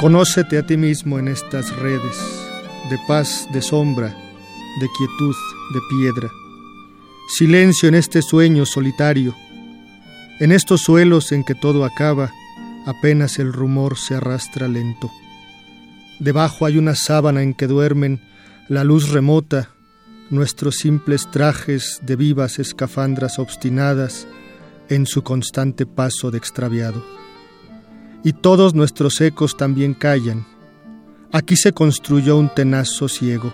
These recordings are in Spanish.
Conócete a ti mismo en estas redes, de paz, de sombra, de quietud, de piedra. Silencio en este sueño solitario, en estos suelos en que todo acaba, apenas el rumor se arrastra lento. Debajo hay una sábana en que duermen la luz remota, nuestros simples trajes de vivas escafandras obstinadas en su constante paso de extraviado y todos nuestros ecos también callan. Aquí se construyó un tenaz sosiego.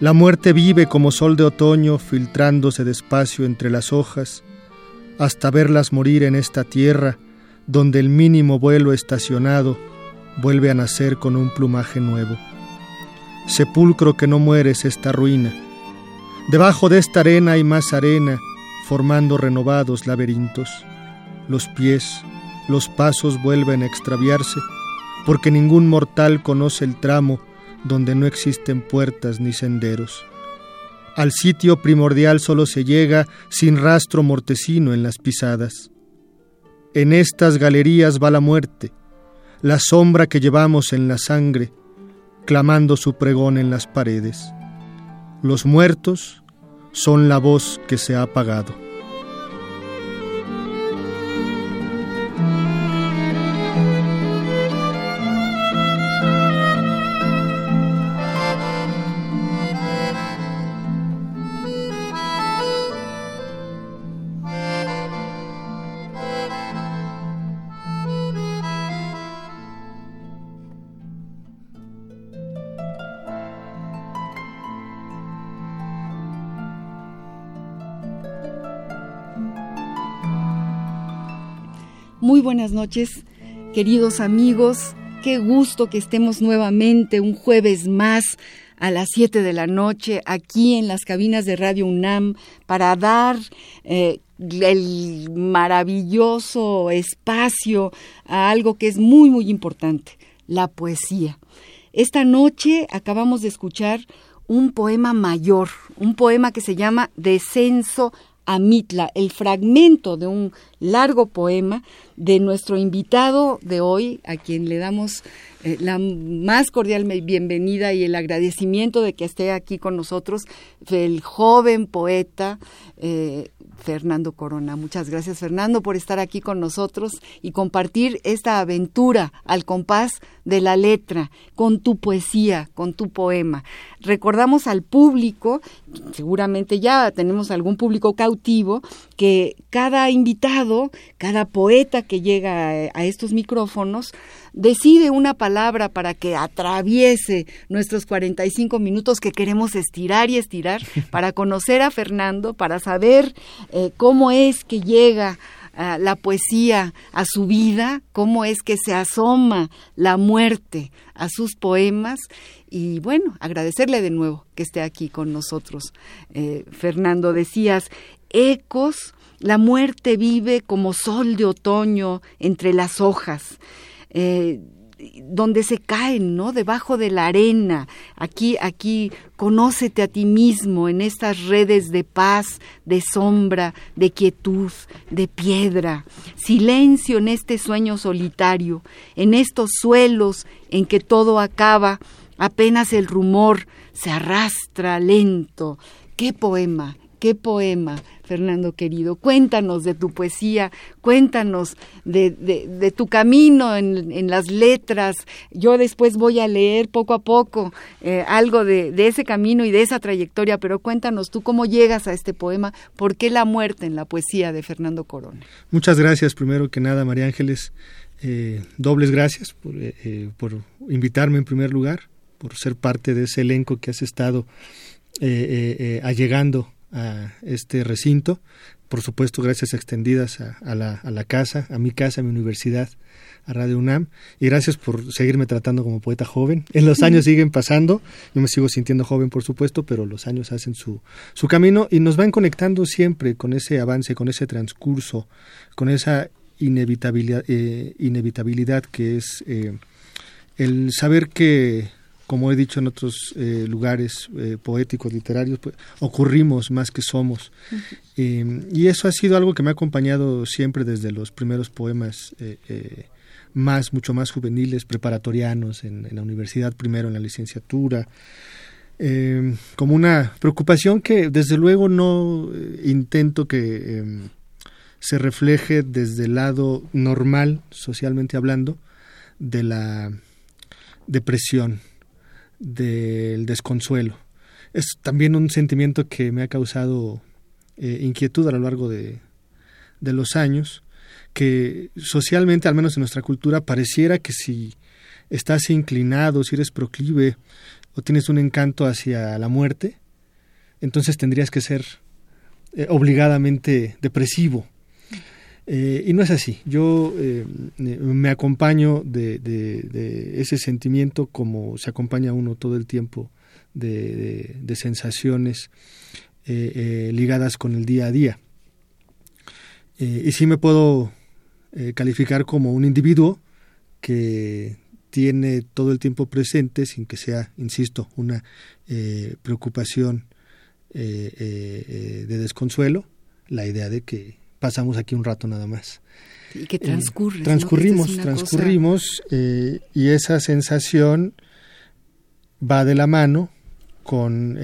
La muerte vive como sol de otoño filtrándose despacio entre las hojas, hasta verlas morir en esta tierra donde el mínimo vuelo estacionado vuelve a nacer con un plumaje nuevo. Sepulcro que no mueres esta ruina. Debajo de esta arena hay más arena, formando renovados laberintos. Los pies, los pasos vuelven a extraviarse, porque ningún mortal conoce el tramo donde no existen puertas ni senderos. Al sitio primordial solo se llega sin rastro mortecino en las pisadas. En estas galerías va la muerte, la sombra que llevamos en la sangre, clamando su pregón en las paredes. Los muertos son la voz que se ha apagado. Buenas noches, queridos amigos. Qué gusto que estemos nuevamente un jueves más a las 7 de la noche aquí en las cabinas de Radio UNAM para dar eh, el maravilloso espacio a algo que es muy, muy importante, la poesía. Esta noche acabamos de escuchar un poema mayor, un poema que se llama Descenso a Mitla, el fragmento de un largo poema de nuestro invitado de hoy, a quien le damos eh, la más cordial bienvenida y el agradecimiento de que esté aquí con nosotros, el joven poeta eh, Fernando Corona. Muchas gracias Fernando por estar aquí con nosotros y compartir esta aventura al compás de la letra, con tu poesía, con tu poema. Recordamos al público, seguramente ya tenemos algún público cautivo, que cada invitado, cada poeta que llega a estos micrófonos, decide una palabra para que atraviese nuestros 45 minutos que queremos estirar y estirar para conocer a Fernando, para saber eh, cómo es que llega la poesía a su vida, cómo es que se asoma la muerte a sus poemas y bueno, agradecerle de nuevo que esté aquí con nosotros. Eh, Fernando, decías, ecos, la muerte vive como sol de otoño entre las hojas. Eh, donde se caen, ¿no? Debajo de la arena. Aquí, aquí, conócete a ti mismo en estas redes de paz, de sombra, de quietud, de piedra. Silencio en este sueño solitario, en estos suelos en que todo acaba, apenas el rumor se arrastra lento. ¡Qué poema! ¡Qué poema! Fernando querido. Cuéntanos de tu poesía, cuéntanos de, tu camino en, las letras. Yo después voy a leer poco a poco eh, algo de, ese camino y de esa trayectoria, pero cuéntanos tú cómo llegas a este poema, por qué la muerte en la poesía de Fernando Corona. Muchas gracias, primero que nada, María Ángeles. Eh, dobles gracias eh, por invitarme en primer lugar, por ser parte de ese elenco que has estado allegando a este recinto, por supuesto gracias extendidas a, la, a la casa, a mi casa, a mi universidad, a Radio UNAM. Y gracias por seguirme tratando como poeta joven. En los años siguen pasando, yo me sigo sintiendo joven por supuesto, pero los años hacen su, su camino y nos van conectando siempre con ese avance, con ese transcurso, con esa inevitabilidad, eh, inevitabilidad que es eh, el saber que como he dicho en otros eh, lugares poéticos, literarios, pues, ocurrimos más que somos. y eso ha sido algo que me ha acompañado siempre desde los primeros poemas más, mucho más juveniles, preparatorianos en, la universidad, primero en la licenciatura, eh, como una preocupación que desde luego no eh, intento que em, se refleje desde el lado normal, socialmente hablando, de la depresión, del desconsuelo. Es también un sentimiento que me ha causado eh, inquietud a lo largo de, de los años que socialmente, al menos en nuestra cultura, pareciera que si estás inclinado, si eres proclive o tienes un encanto hacia la muerte, entonces tendrías que ser eh, obligadamente depresivo. Eh, y no es así. Yo eh, me acompaño de, ese sentimiento como se acompaña uno todo el tiempo de, sensaciones ligadas con el día a día. y sí me puedo eh, calificar como un individuo que tiene todo el tiempo presente, sin que sea, insisto, una eh, preocupación eh, de desconsuelo, la idea de que pasamos aquí un rato nada más. Y que transcurre. transcurrimos, transcurrimos, y esa sensación va de la mano con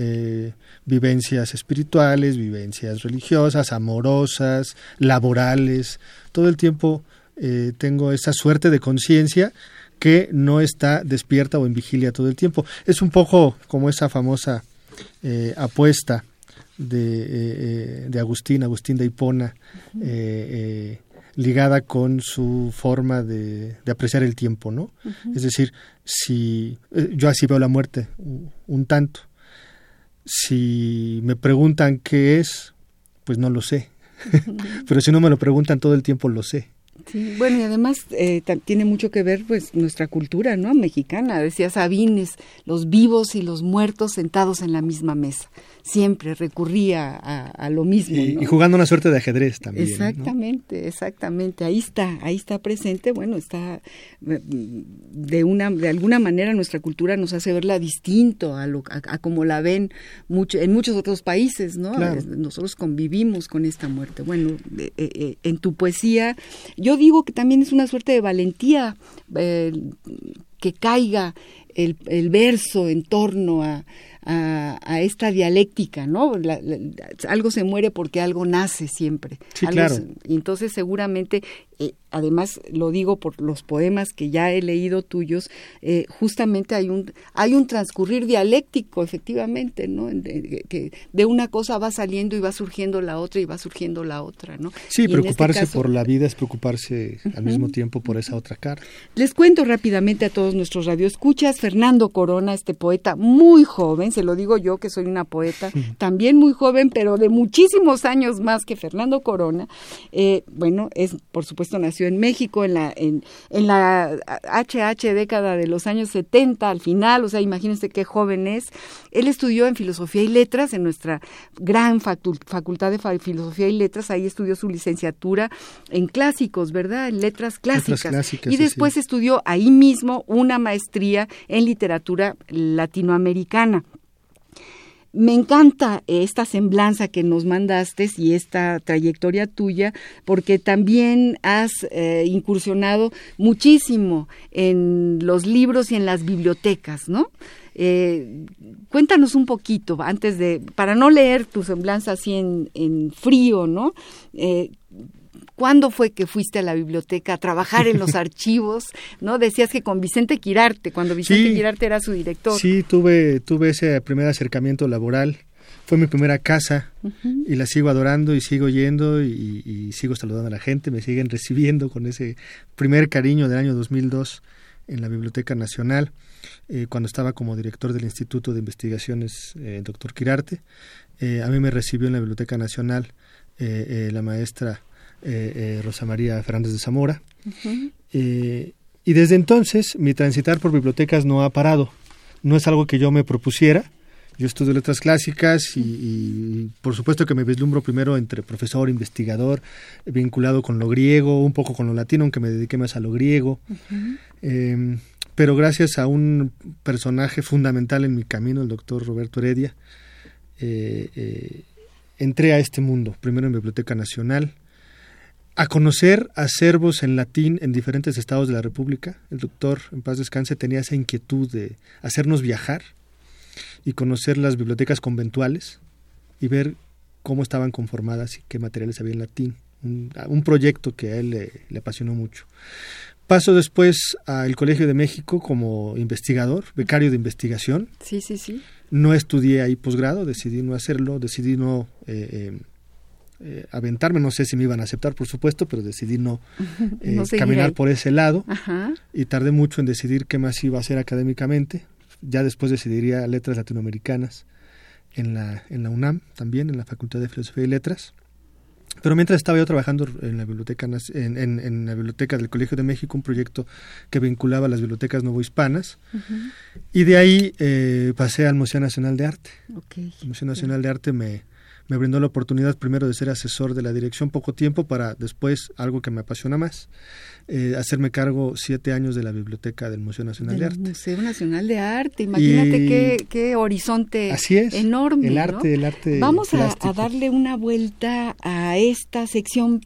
vivencias espirituales, vivencias religiosas, amorosas, laborales. Todo el tiempo eh, tengo esa suerte de conciencia que no está despierta o en vigilia todo el tiempo. Es un poco como esa famosa eh, apuesta de, eh, de, Agustín, Agustín de Hipona, ligada con su forma de, apreciar el tiempo, ¿no? Es decir, si yo así veo la muerte un tanto, si me preguntan qué es, pues no lo sé. Pero si no me lo preguntan todo el tiempo, lo sé. Sí, bueno, y además eh, tiene mucho que ver pues nuestra cultura, ¿no? Mexicana, decía Sabines, los vivos y los muertos sentados en la misma mesa siempre recurría a, lo mismo. Y, jugando una suerte de ajedrez también. Exactamente, exactamente. Ahí está, ahí está presente. Bueno, está eh, de una, de alguna manera nuestra cultura nos hace verla distinto a lo, a, como la ven mucho, en muchos otros países, ¿no? Nosotros convivimos con esta muerte. Bueno, eh, eh, en tu poesía, yo digo que también es una suerte de valentía que caiga el, el verso en torno a a, esta dialéctica, ¿no? algo se muere porque algo nace siempre. Sí, claro. entonces seguramente eh, además lo digo por los poemas que ya he leído tuyos, eh, justamente hay un, hay un transcurrir dialéctico, efectivamente, ¿no? De, que de una cosa va saliendo y va surgiendo la otra y va surgiendo la otra, ¿no? Sí, este preocuparse por la vida es preocuparse al mismo tiempo por esa otra cara. Les cuento rápidamente a todos nuestros radioescuchas, Fernando Corona, este poeta muy joven, se lo digo yo que soy una poeta también muy joven, pero de muchísimos años más que Fernando Corona, eh, bueno, es por supuesto nació en México en la, en, en la HH década de los años 70 al final, o sea, imagínense qué joven es. Él estudió en Filosofía y Letras en nuestra gran Facultad de Filosofía y Letras, ahí estudió su licenciatura en clásicos, ¿verdad? En letras clásicas. y después estudió ahí mismo una maestría en literatura latinoamericana. Me encanta esta semblanza que nos mandaste y esta trayectoria tuya, porque también has eh, incursionado muchísimo en los libros y en las bibliotecas, ¿no? Eh, cuéntanos un poquito, antes de, para no leer tu semblanza así en, en frío, ¿no? Eh, ¿Cuándo fue que fuiste a la biblioteca a trabajar en los archivos? ¿No? Decías que con Vicente Quirarte, cuando Vicente Quirarte era su director. Sí, tuve, tuve ese primer acercamiento laboral. Fue mi primera casa y la sigo adorando y sigo yendo y, sigo saludando a la gente. Me siguen recibiendo con ese primer cariño del año 2002 en la Biblioteca Nacional, eh, cuando estaba como director del Instituto de Investigaciones, el eh, doctor Quirarte. a mí me recibió en la Biblioteca Nacional la maestra Rosa María Fernández de Zamora. y desde entonces mi transitar por bibliotecas no ha parado. No es algo que yo me propusiera, yo estudio letras clásicas y, por supuesto que me vislumbro primero entre profesor, investigador, vinculado con lo griego, un poco con lo latino, aunque me dediqué más a lo griego. Em, pero gracias a un personaje fundamental en mi camino, el doctor Roberto Heredia, eh, eh, entré a este mundo, primero en Biblioteca Nacional, a conocer acervos en latín en diferentes estados de la República. El doctor, en paz descanse, tenía esa inquietud de hacernos viajar y conocer las bibliotecas conventuales y ver cómo estaban conformadas y qué materiales había en latín. Un, proyecto que a él le, apasionó mucho. Paso después al Colegio de México como investigador, becario de investigación. Sí, sí, sí. No estudié ahí posgrado, decidí no hacerlo, decidí no eh, eh, eh, aventarme, no sé si me iban a aceptar, por supuesto, pero decidí no, caminar por ese lado. Y tardé mucho en decidir qué más iba a hacer académicamente. Ya después decidiría letras latinoamericanas en la, en la UNAM, también en la Facultad de Filosofía y Letras. Pero mientras estaba yo trabajando en la biblioteca en, en, la biblioteca del Colegio de México, un proyecto que vinculaba las bibliotecas novohispanas, y de ahí eh, pasé al Museo Nacional de Arte. El Museo Nacional de Arte me, me brindó la oportunidad primero de ser asesor de la dirección poco tiempo para después algo que me apasiona más, eh, hacerme cargo siete años de la biblioteca del Museo Nacional de Arte. Museo Nacional de Arte, imagínate qué, qué, horizonte así es, enorme. El arte, el arte. Vamos a, a, darle una vuelta a esta sección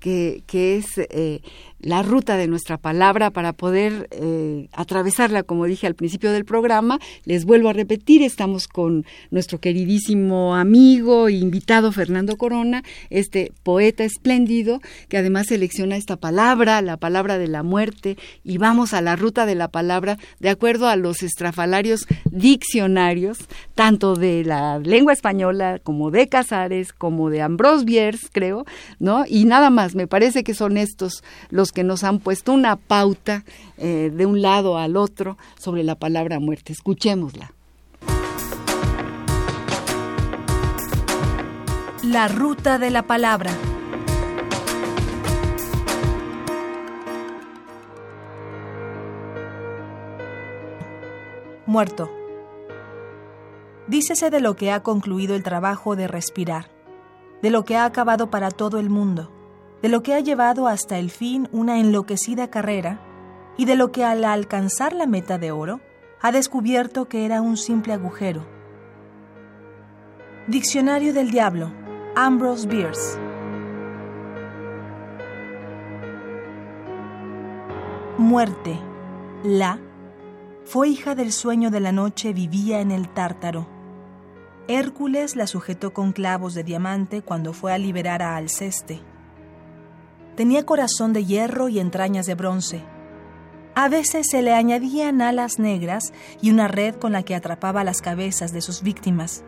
que, que es eh, la ruta de nuestra palabra para poder eh, atravesarla, como dije al principio del programa. Les vuelvo a repetir, estamos con nuestro queridísimo amigo e invitado Fernando Corona, este poeta espléndido que además selecciona esta palabra, la palabra de la muerte, y vamos a la ruta de la palabra de acuerdo a los estrafalarios diccionarios, tanto de la lengua española como de Casares, como de Ambrose Bierce, creo, ¿no? Y nada más, me parece que son estos los que nos han puesto una pauta eh, de un lado al otro sobre la palabra muerte. Escuchémosla. La ruta de la palabra. Muerto. Dícese de lo que ha concluido el trabajo de respirar, de lo que ha acabado para todo el mundo de lo que ha llevado hasta el fin una enloquecida carrera y de lo que al alcanzar la meta de oro ha descubierto que era un simple agujero. Diccionario del Diablo, Ambrose Bierce. Muerte. La fue hija del sueño de la noche, vivía en el tártaro. Hércules la sujetó con clavos de diamante cuando fue a liberar a Alceste. Tenía corazón de hierro y entrañas de bronce. A veces se le añadían alas negras y una red con la que atrapaba las cabezas de sus víctimas.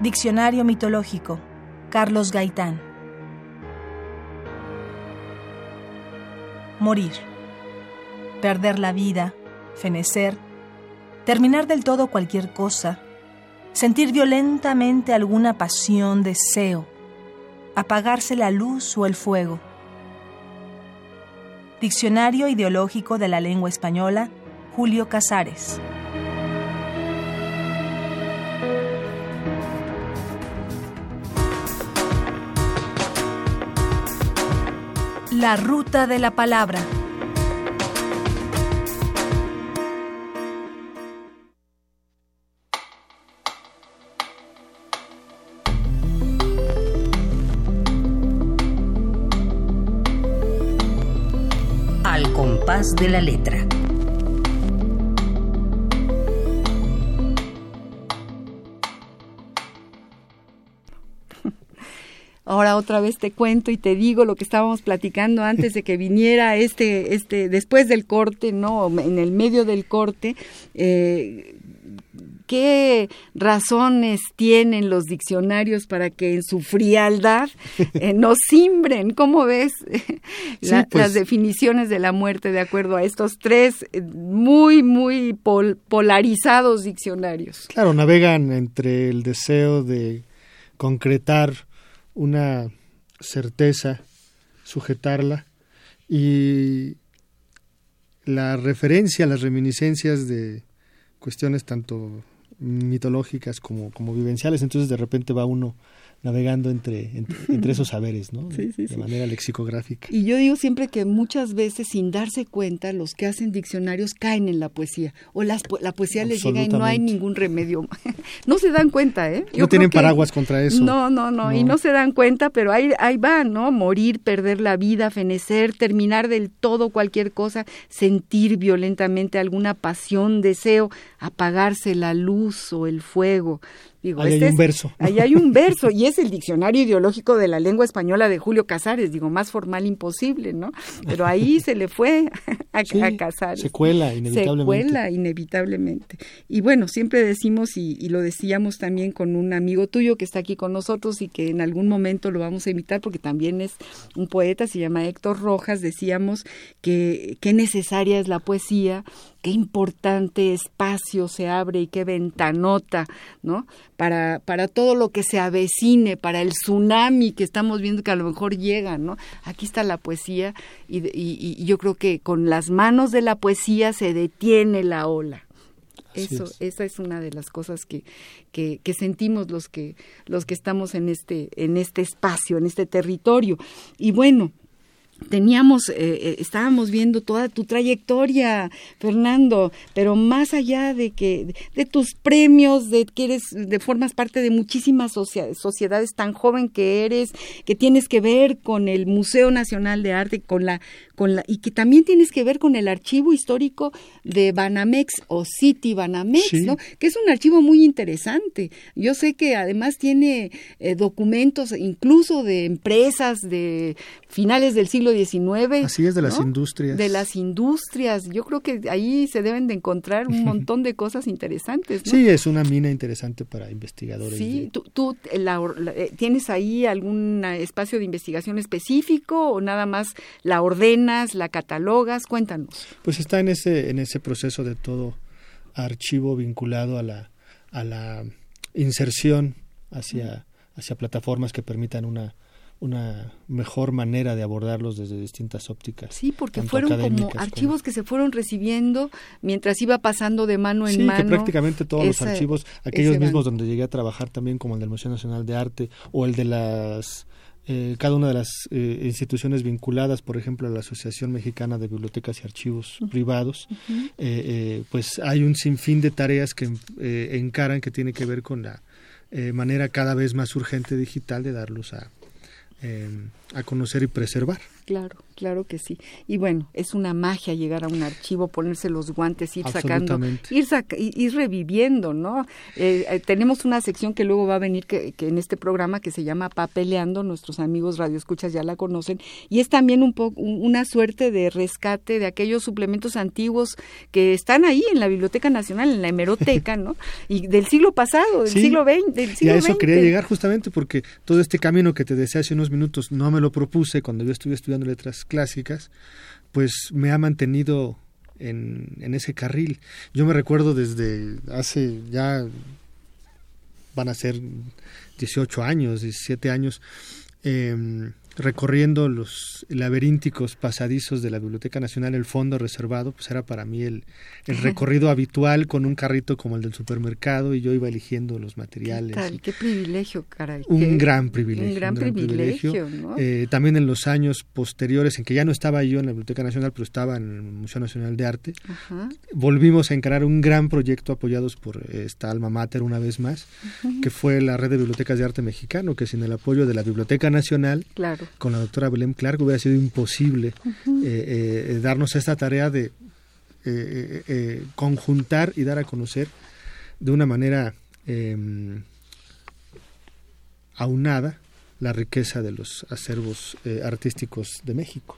Diccionario mitológico. Carlos Gaitán. Morir. Perder la vida, fenecer, terminar del todo cualquier cosa, sentir violentamente alguna pasión, deseo, apagarse la luz o el fuego. Diccionario Ideológico de la Lengua Española, Julio Casares. La ruta de la palabra. De la letra. Ahora otra vez te cuento y te digo lo que estábamos platicando antes de que viniera este, este, después del corte, no, en el medio del corte, eh, qué razones tienen los diccionarios para que en su frialdad eh, nos simbren. ¿Cómo ves las pues. definiciones de la muerte de acuerdo a estos tres eh, muy, muy polarizados diccionarios? Claro, navegan entre el deseo de concretar una certeza, sujetarla y la referencia, las reminiscencias de cuestiones tanto mitológicas como, como vivenciales, entonces de repente va uno navegando entre, entre, esos saberes, ¿no? Sí, sí, de manera lexicográfica. Y yo digo siempre que muchas veces, sin darse cuenta, los que hacen diccionarios caen en la poesía. O las, la poesía les llega y no hay ningún remedio. no se dan cuenta, ¿eh? no tienen paraguas contra eso. No, no, no, y no se dan cuenta, pero ahí, ahí va, ¿no? Morir, perder la vida, fenecer, terminar del todo cualquier cosa, sentir violentamente alguna pasión, deseo, apagarse la luz o el fuego. Digo, ahí hay este un verso. Ahí hay un verso, y es el diccionario ideológico de la lengua española de Julio Casares, digo, más formal imposible, ¿no? Pero ahí se le fue a, Casares. Se cuela, inevitablemente. Se cuela, inevitablemente. Y bueno, siempre decimos, y, y, lo decíamos también con un amigo tuyo que está aquí con nosotros y que en algún momento lo vamos a invitar porque también es un poeta, se llama Héctor Rojas, decíamos que qué necesaria es la poesía qué importante espacio se abre y qué ventanota, ¿no? Para, para todo lo que se avecine, para el tsunami que estamos viendo que a lo mejor llega, ¿no? Aquí está la poesía y, y, yo creo que con las manos de la poesía se detiene la ola. Eso, esa es una de las cosas que, que, que, sentimos los que, los que estamos en este, en este espacio, en este territorio. Y bueno, teníamos, eh, eh, estábamos viendo toda tu trayectoria, Fernando, pero más allá de que, de, tus premios, de que eres, de formas parte de muchísimas sociedades tan joven que eres, que tienes que ver con el Museo Nacional de Arte, con la, con la, y que también tienes que ver con el archivo histórico de Banamex o City Banamex, ¿no? Que es un archivo muy interesante. Yo sé que además tiene eh, documentos incluso de empresas de finales del siglo XIX. Así es, de las industrias. De las industrias. Yo creo que ahí se deben de encontrar un montón de cosas interesantes. Sí, es una mina interesante para investigadores. Sí, ¿tú, eh, tienes ahí algún espacio de investigación específico o nada más la la catalogas? Cuéntanos. Pues está en ese, en ese proceso de todo archivo vinculado a la, a la inserción hacia, hacia plataformas que permitan una una mejor manera de abordarlos desde distintas ópticas. Sí, porque fueron como archivos que se fueron recibiendo mientras iba pasando de mano en sí, mano. que prácticamente todos los archivos, aquellos mismos donde llegué a trabajar también, como el del Museo Nacional de Arte o el de las eh, cada una de las eh, instituciones vinculadas, por ejemplo, a la Asociación Mexicana de Bibliotecas y Archivos Privados, eh, pues hay un sinfín de tareas que encaran que tiene que ver con la manera cada vez más urgente digital de darlos a, a conocer y preservar. Claro, claro que sí. Y bueno, es una magia llegar a un archivo, ponerse los guantes, ir sacando, ir, ir reviviendo, ¿no? Eh, eh, tenemos una sección que luego va a venir que, en este programa que se llama Papeleando, nuestros amigos radioescuchas ya la conocen, y es también un poco una suerte de rescate de aquellos suplementos antiguos que están ahí en la Biblioteca Nacional, en la hemeroteca, ¿no? Y del siglo pasado, del siglo XX, del siglo Y a eso quería llegar justamente porque todo este camino que te decía hace unos minutos no me lo propuse cuando yo estuve estudiando letras clásicas, pues me ha mantenido en, en ese carril. Yo me recuerdo desde hace ya van a ser 18 años, 17 años, eh, recorriendo los laberínticos pasadizos de la Biblioteca Nacional, el fondo reservado, pues era para mí el, el recorrido habitual con un carrito como el del supermercado y yo iba eligiendo los materiales. ¿Qué, qué privilegio, caray. Un gran privilegio. Un gran, privilegio. Eh, también en los años posteriores, en que ya no estaba yo en la Biblioteca Nacional, pero estaba en el Museo Nacional de Arte, volvimos a encarar un gran proyecto apoyados por esta alma mater una vez más, que fue la Red de Bibliotecas de Arte Mexicano, que sin el apoyo de la Biblioteca Nacional, claro con la doctora Belém Clark hubiera sido imposible eh, eh, darnos esta tarea de eh, conjuntar y dar a conocer de una manera em, aunada la riqueza de los acervos artísticos de México.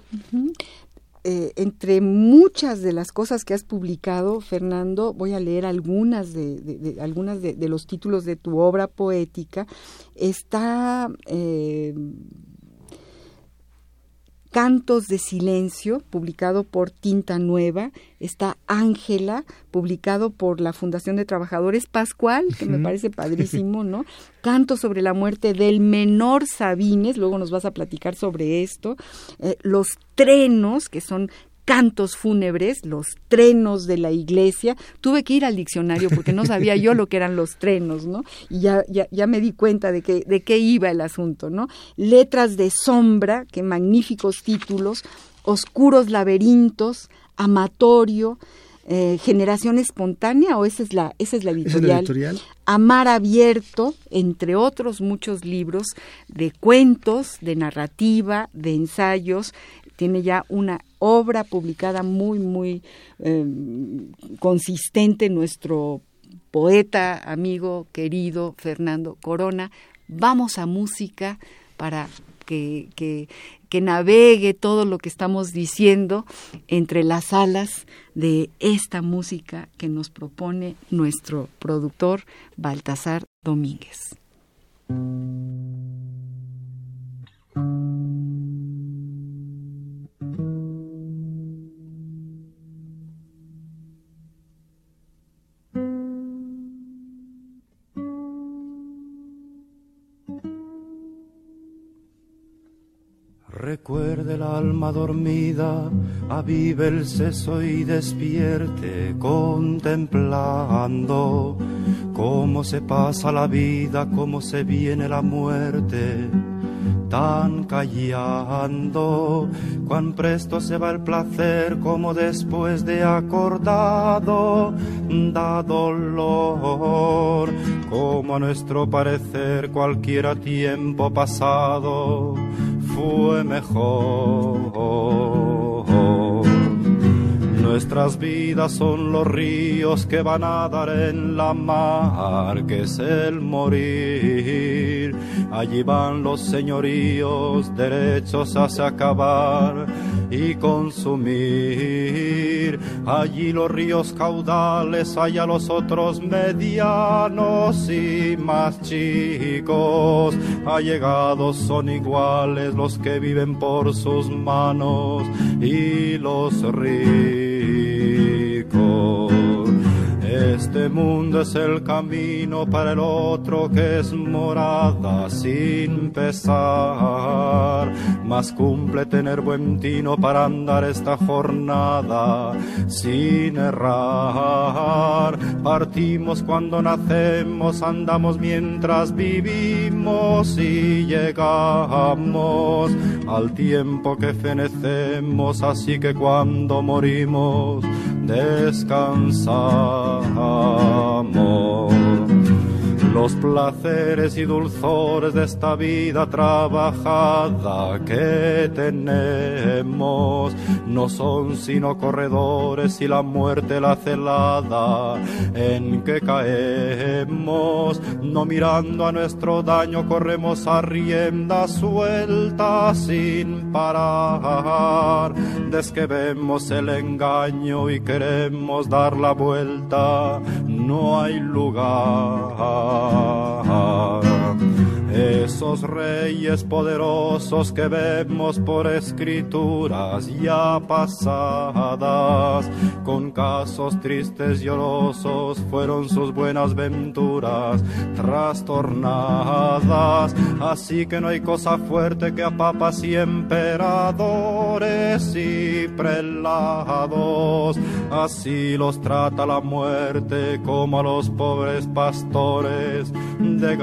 eh, entre muchas de las cosas que has publicado, Fernando, voy a leer algunas de, algunas de, los títulos de tu obra poética. Está eh, Cantos de Silencio, publicado por Tinta Nueva, está Ángela, publicado por la Fundación de Trabajadores Pascual, que me parece padrísimo, ¿no? Cantos sobre la muerte del menor Sabines, luego nos vas a platicar sobre esto. Eh, los trenos, que son cantos fúnebres, los trenos de la iglesia. Tuve que ir al diccionario porque no sabía yo lo que eran los trenos, ¿no? Y ya, ya, ya me di cuenta de, que, de qué iba el asunto, ¿no? Letras de sombra, qué magníficos títulos, oscuros laberintos, amatorio, eh, generación espontánea o esa es la esa es la editorial? Amar abierto entre otros muchos libros de cuentos de narrativa de ensayos tiene ya una obra publicada muy, muy eh, consistente, nuestro poeta, amigo, querido Fernando Corona. Vamos a música para que, que, que, navegue todo lo que estamos diciendo entre las alas de esta música que nos propone nuestro productor Baltasar Domínguez. Recuerde el alma dormida, avive el seso y despierte, contemplando cómo se pasa la vida, cómo se viene la muerte tan callando, cuán presto se va el placer como después de acordado da dolor, como a nuestro parecer cualquiera tiempo pasado fue mejor. Nuestras vidas son los ríos que van a dar en la mar, que es el morir. Allí van los señoríos derechos a acabar y consumir. Allí los ríos caudales, allá los otros medianos y más chicos. Allegados son iguales los que viven por sus manos y los ríos. Este mundo es el camino para el otro que es morada sin pesar. Más cumple tener buen tino para andar esta jornada sin errar. Partimos cuando nacemos, andamos mientras vivimos y llegamos al tiempo que fenecemos. Así que cuando morimos, descansamos. Los placeres y dulzores de esta vida trabajada que tenemos no son sino corredores y la muerte la celada en que caemos. No mirando a nuestro daño corremos a rienda suelta sin parar. Desde que vemos el engaño y queremos dar la vuelta, no hay lugar. heart. Esos reyes poderosos que vemos por escrituras ya pasadas, con casos tristes y llorosos, fueron sus buenas venturas trastornadas. Así que no hay cosa fuerte que a papas y emperadores y prelados. Así los trata la muerte como a los pobres pastores de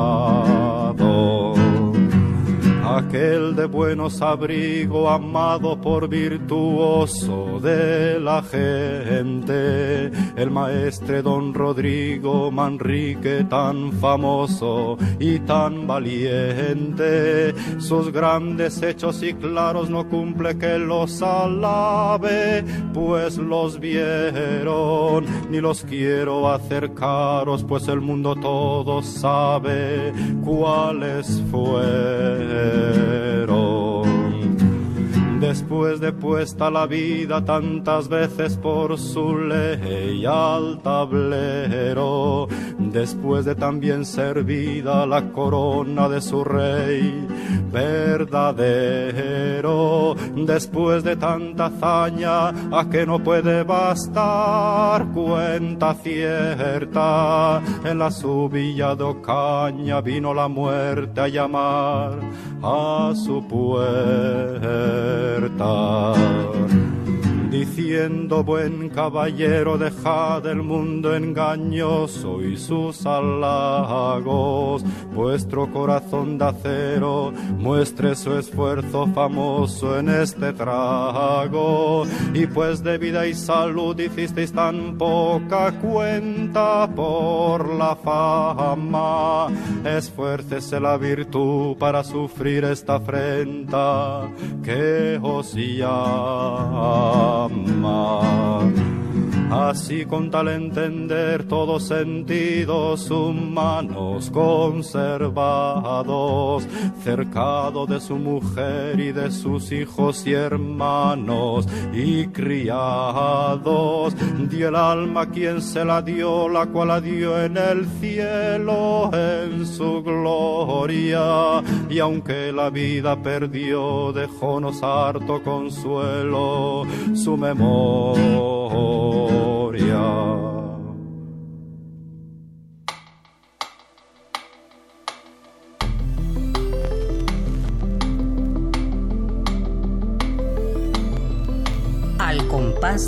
ganado aquel de buenos abrigo, amado por virtuoso de la gente, el maestre don Rodrigo Manrique tan famoso y tan valiente, sus grandes hechos y claros no cumple que los alabe, pues los vieron, ni los quiero hacer caros, pues el mundo todo sabe cuáles fueron después de puesta la vida tantas veces por su ley al tablero, después de también servida la corona de su rey verdadero, después de tanta hazaña a que no puede bastar cuenta cierta, en la subilla de Ocaña vino la muerte a llamar a su puerta diciendo buen caballero dejad el mundo engañoso y sus halagos, vuestro corazón de acero muestre su esfuerzo famoso en este trago, y pues de vida y salud hicisteis tan poca cuenta por la fama, esfuércese la virtud para sufrir esta afrenta que os llama. Mama. Así con tal entender todos sentidos humanos conservados, cercado de su mujer y de sus hijos y hermanos y criados, dio el alma quien se la dio, la cual la dio en el cielo en su gloria, y aunque la vida perdió, dejónos harto consuelo su memoria.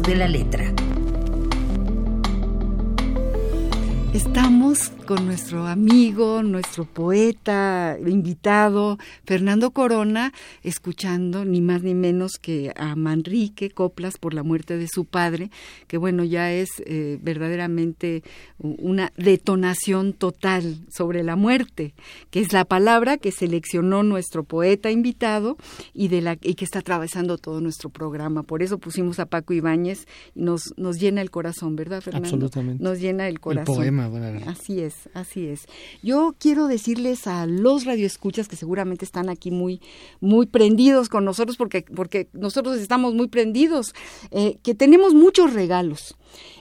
De la letra. Estamos con nuestro amigo, nuestro poeta, invitado, Fernando Corona, escuchando ni más ni menos que a Manrique, Coplas por la muerte de su padre, que bueno, ya es eh, verdaderamente una detonación total sobre la muerte, que es la palabra que seleccionó nuestro poeta invitado y, de la, y que está atravesando todo nuestro programa. Por eso pusimos a Paco Ibáñez y nos, nos llena el corazón, ¿verdad, Fernando? Absolutamente. Nos llena el corazón. El poema, Así es, así es. Yo quiero decirles a los radioescuchas que seguramente están aquí muy, muy prendidos con nosotros, porque, porque nosotros estamos muy prendidos, eh, que tenemos muchos regalos.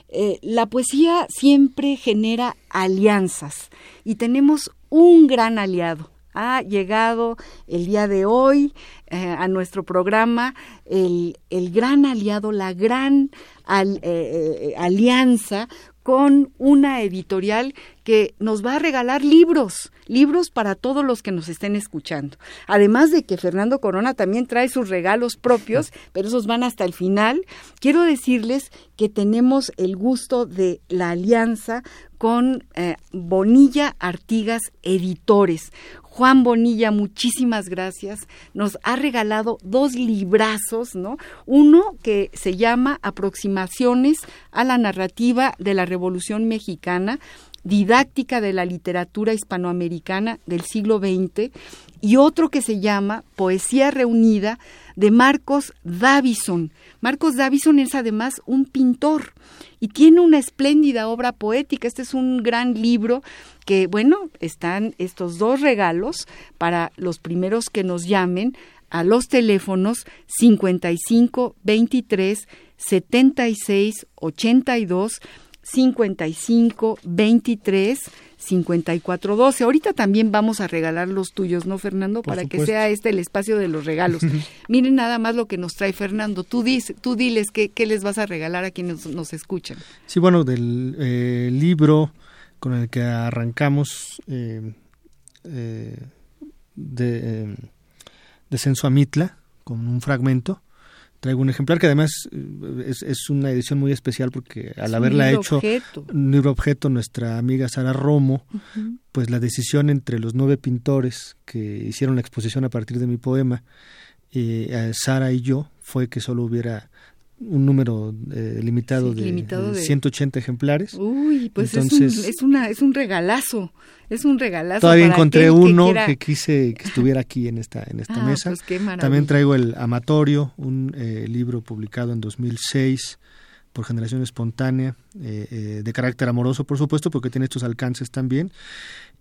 Eh, la poesía siempre genera alianzas y tenemos un gran aliado. Ha llegado el día de hoy eh, a nuestro programa el, el, gran aliado, la gran alianza con una editorial que nos va a regalar libros, libros para todos los que nos estén escuchando. Además de que Fernando Corona también trae sus regalos propios, pero esos van hasta el final. Quiero decirles que tenemos el gusto de la alianza con eh, Bonilla Artigas Editores. Juan Bonilla, muchísimas gracias. Nos ha regalado dos librazos, ¿no? Uno que se llama Aproximaciones a la narrativa de la Revolución Mexicana, didáctica de la literatura hispanoamericana del siglo XX, y otro que se llama Poesía Reunida de Marcos Davison. Marcos Davison es además un pintor y tiene una espléndida obra poética. Este es un gran libro que, bueno, están estos dos regalos para los primeros que nos llamen a los teléfonos 55 23 76 82 55 23 54 12. Ahorita también vamos a regalar los tuyos, ¿no, Fernando? Para que sea este el espacio de los regalos. Miren nada más lo que nos trae Fernando. Tú, dices, tú diles qué, qué les vas a regalar a quienes nos, escuchan. Sí, bueno, del eh, libro con el que arrancamos eh, eh, de, de Censo Amitla, con un fragmento traigo un ejemplar que además eh, es, es una edición muy especial porque al haberla hecho un libro objeto nuestra amiga Sara Romo, pues la decisión entre los nueve pintores que hicieron la exposición a partir de mi poema, eh, Sara y yo, fue que solo hubiera un número eh, limitado, de, 180 ejemplares. Uy, pues es, un, es, una, es un regalazo, es un regalazo. Todavía encontré uno que, quise que estuviera aquí en esta, en esta ah, mesa. Pues También traigo el Amatorio, un eh, libro publicado en 2006 por generación espontánea, eh, de carácter amoroso, por supuesto, porque tiene estos alcances también